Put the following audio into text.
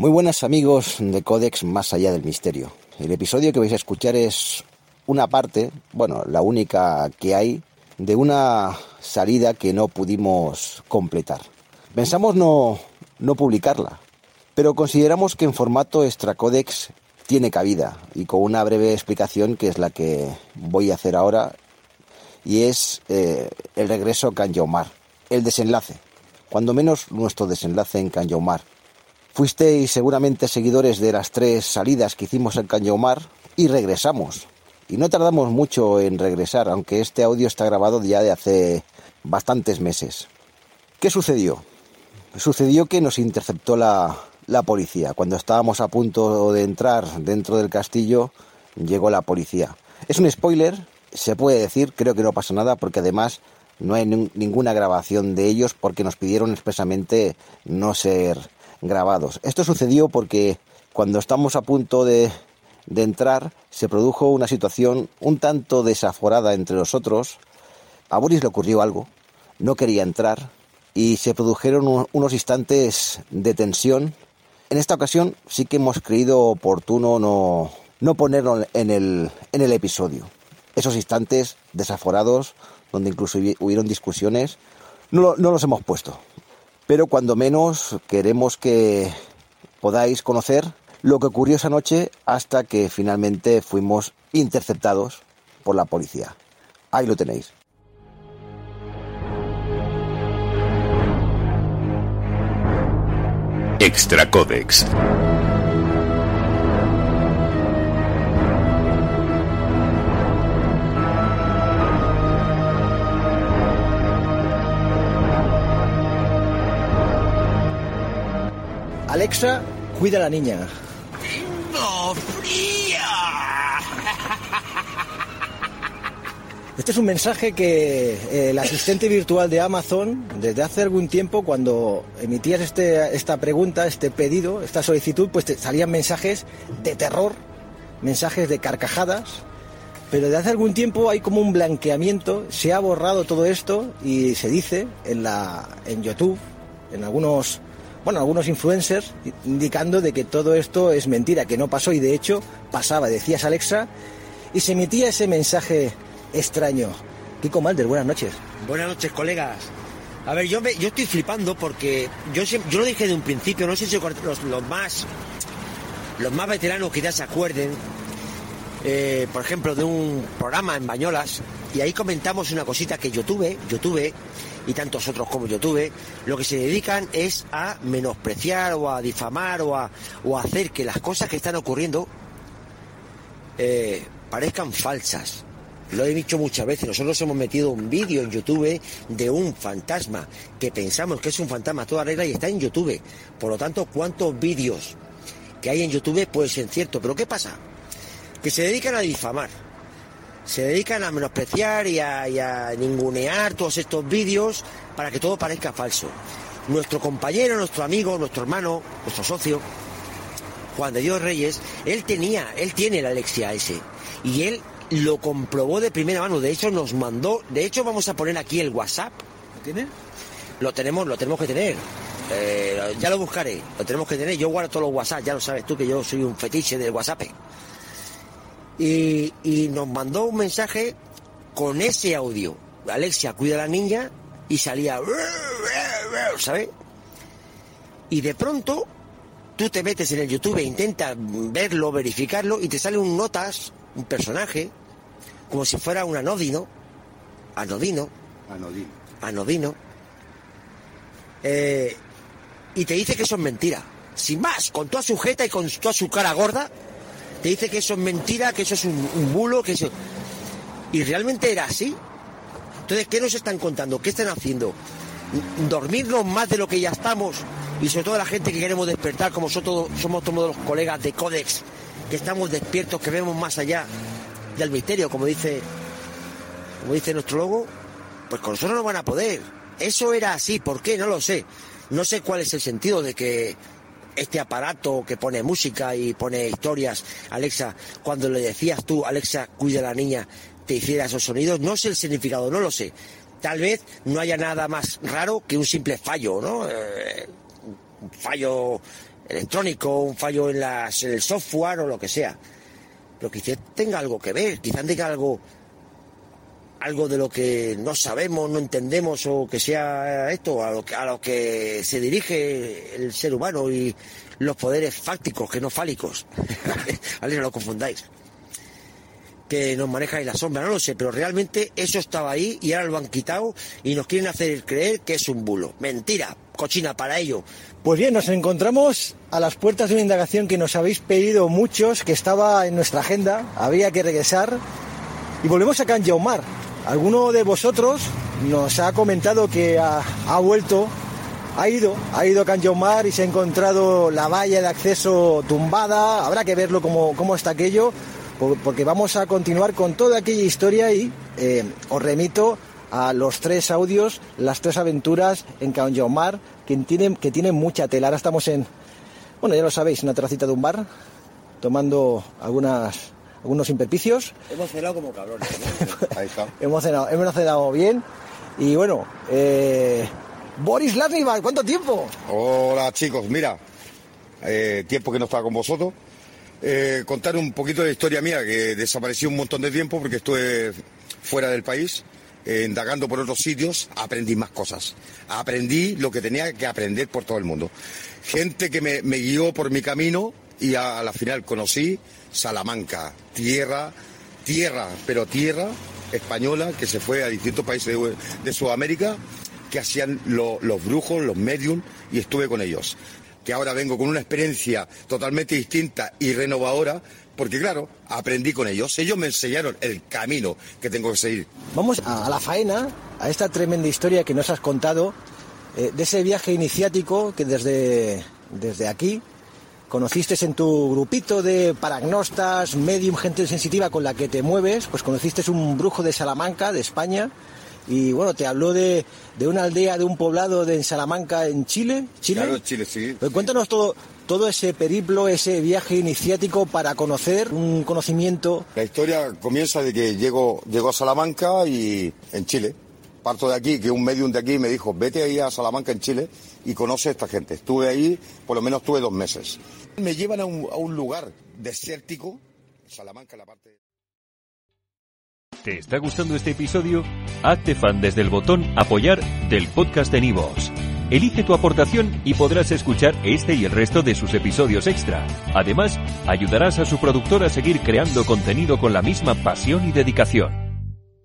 Muy buenas amigos de Codex Más allá del misterio. El episodio que vais a escuchar es una parte, bueno, la única que hay, de una salida que no pudimos completar. Pensamos no, no publicarla, pero consideramos que en formato extra codex tiene cabida y con una breve explicación que es la que voy a hacer ahora y es eh, el regreso a Canyomar, el desenlace, cuando menos nuestro desenlace en Canyomar. Fuisteis seguramente seguidores de las tres salidas que hicimos en Canyomar y regresamos. Y no tardamos mucho en regresar, aunque este audio está grabado ya de hace bastantes meses. ¿Qué sucedió? Sucedió que nos interceptó la, la policía. Cuando estábamos a punto de entrar dentro del castillo, llegó la policía. Es un spoiler, se puede decir, creo que no pasa nada, porque además no hay ninguna grabación de ellos porque nos pidieron expresamente no ser Esto sucedió porque cuando estamos a punto de, entrar se produjo una situación un tanto desaforada entre nosotros. A Boris le ocurrió algo, no quería entrar y se produjeron unos instantes de tensión. En esta ocasión sí que hemos creído oportuno no, no ponerlo en el, episodio. Esos instantes desaforados, donde incluso hubieron discusiones, no los hemos puesto pero cuando menos queremos que podáis conocer lo que ocurrió esa noche hasta que finalmente fuimos interceptados por la policía. Ahí lo tenéis. Extra Alexa, cuida a la niña. ¡No, fría! Este es un mensaje que eh, el asistente virtual de Amazon, desde hace algún tiempo, cuando emitías este, esta pregunta, este pedido, esta solicitud, pues te salían mensajes de terror, mensajes de carcajadas, pero desde hace algún tiempo hay como un blanqueamiento, se ha borrado todo esto y se dice en, la, en YouTube, en algunos bueno, algunos influencers indicando de que todo esto es mentira, que no pasó y de hecho pasaba, decías Alexa, y se emitía ese mensaje extraño. Kiko Malder, buenas noches. Buenas noches, colegas. A ver, yo, yo estoy flipando porque yo, yo lo dije de un principio, no sé si los, más los más veteranos ya se acuerden, eh, por ejemplo, de un programa en Bañolas, y ahí comentamos una cosita que yo tuve, yo tuve, y tantos otros como YouTube, lo que se dedican es a menospreciar o a difamar o a, o hacer que las cosas que están ocurriendo eh, parezcan falsas. Lo he dicho muchas veces, nosotros hemos metido un vídeo en YouTube de un fantasma que pensamos que es un fantasma toda regla y está en YouTube. Por lo tanto, ¿cuántos vídeos que hay en YouTube pueden ser ciertos? Pero ¿qué pasa? Que se dedican a difamar se dedican a menospreciar y a, ningunear todos estos vídeos para que todo parezca falso. Nuestro compañero, nuestro amigo, nuestro hermano, nuestro socio, Juan de Dios Reyes, él tenía, él tiene la Alexia S. Y él lo comprobó de primera mano. De hecho, nos mandó. De hecho, vamos a poner aquí el WhatsApp. ¿Lo tiene? Lo tenemos, lo tenemos que tener. Eh, ya lo buscaré. Lo tenemos que tener. Yo guardo todos los WhatsApp. Ya lo sabes tú que yo soy un fetiche del WhatsApp y, nos mandó un mensaje con ese audio. Alexia, cuida a la niña y salía, ¿sabes? Y de pronto tú te metes en el YouTube e intentas verlo, verificarlo y te sale un notas, un personaje, como si fuera un anodino, anodino, anodino, anodino, eh, y te dice que eso es mentira. Sin más, con toda su jeta y con toda su cara gorda, te dice que eso es mentira, que eso es un, bulo, que eso... Y realmente era así. Entonces, ¿qué nos están contando? ¿Qué están haciendo? ¿Dormirnos más de lo que ya estamos? Y sobre todo la gente que queremos despertar, como somos todos los colegas de Codex, que estamos despiertos, que vemos más allá del misterio, como dice, como dice nuestro logo, pues con nosotros no van a poder. Eso era así, ¿por qué? No lo sé. No sé cuál es el sentido de que este aparato que pone música y pone historias, Alexa, cuando le decías tú, Alexa, cuida a la niña, te hiciera esos sonidos, no sé el significado, no lo sé. Tal vez no haya nada más raro que un simple fallo, ¿no? Eh, un fallo electrónico, un fallo en, las, en el software o lo que sea. Pero quizás tenga algo que ver, quizás tenga algo algo de lo que no sabemos, no entendemos o que sea esto, a lo que, a lo que se dirige el ser humano y los poderes fácticos, que no fálicos. ver, no lo confundáis. Que nos maneja en la sombra, no lo sé, pero realmente eso estaba ahí y ahora lo han quitado y nos quieren hacer creer que es un bulo. Mentira, cochina para ello. Pues bien, nos encontramos a las puertas de una indagación que nos habéis pedido muchos, que estaba en nuestra agenda, había que regresar. Y volvemos a Can Alguno de vosotros nos ha comentado que ha, vuelto, ha ido, ha ido a Can y se ha encontrado la valla de acceso tumbada. Habrá que verlo cómo, cómo está aquello, porque vamos a continuar con toda aquella historia y eh, os remito a los tres audios, las tres aventuras en Can que tienen, que tienen mucha tela. Ahora estamos en, bueno, ya lo sabéis, una terracita de un bar, tomando algunas algunos imperpicios. Hemos cenado como cabrones. Ahí está. hemos, cenado, hemos cenado bien. Y bueno, eh, Boris Lasnival, ¿cuánto tiempo? Hola chicos, mira, eh, tiempo que no estaba con vosotros. Eh, contar un poquito de historia mía, que desaparecí un montón de tiempo porque estuve fuera del país, indagando por otros sitios, aprendí más cosas. Aprendí lo que tenía que aprender por todo el mundo. Gente que me, guió por mi camino y a la final conocí Salamanca, tierra, tierra, pero tierra española que se fue a distintos países de, Sudamérica que hacían los brujos, los medium, y estuve con ellos. Que ahora vengo con una experiencia totalmente distinta y renovadora, porque claro, aprendí con ellos. Ellos me enseñaron el camino que tengo que seguir. Vamos a, la faena, a esta tremenda historia que nos has contado, eh, de ese viaje iniciático que desde, desde aquí conociste en tu grupito de paragnostas, medium, gente sensitiva con la que te mueves, pues conociste un brujo de Salamanca, de España, y bueno, te habló de, una aldea, de un poblado de Salamanca, en Chile. ¿Chile? Claro, Chile, sí. Pues cuéntanos todo, todo ese periplo, ese viaje iniciático para conocer un conocimiento. La historia comienza de que llego, llego a Salamanca y en Chile. Parto de aquí, que un medium de aquí me dijo, vete ahí a Salamanca en Chile y conoce a esta gente. Estuve ahí, por lo menos estuve dos meses. Me llevan a un, lugar desértico, Salamanca, la parte... ¿Te está gustando este episodio? Hazte fan desde el botón apoyar del podcast de Nivos. Elige tu aportación y podrás escuchar este y el resto de sus episodios extra. Además, ayudarás a su productor a seguir creando contenido con la misma pasión y dedicación.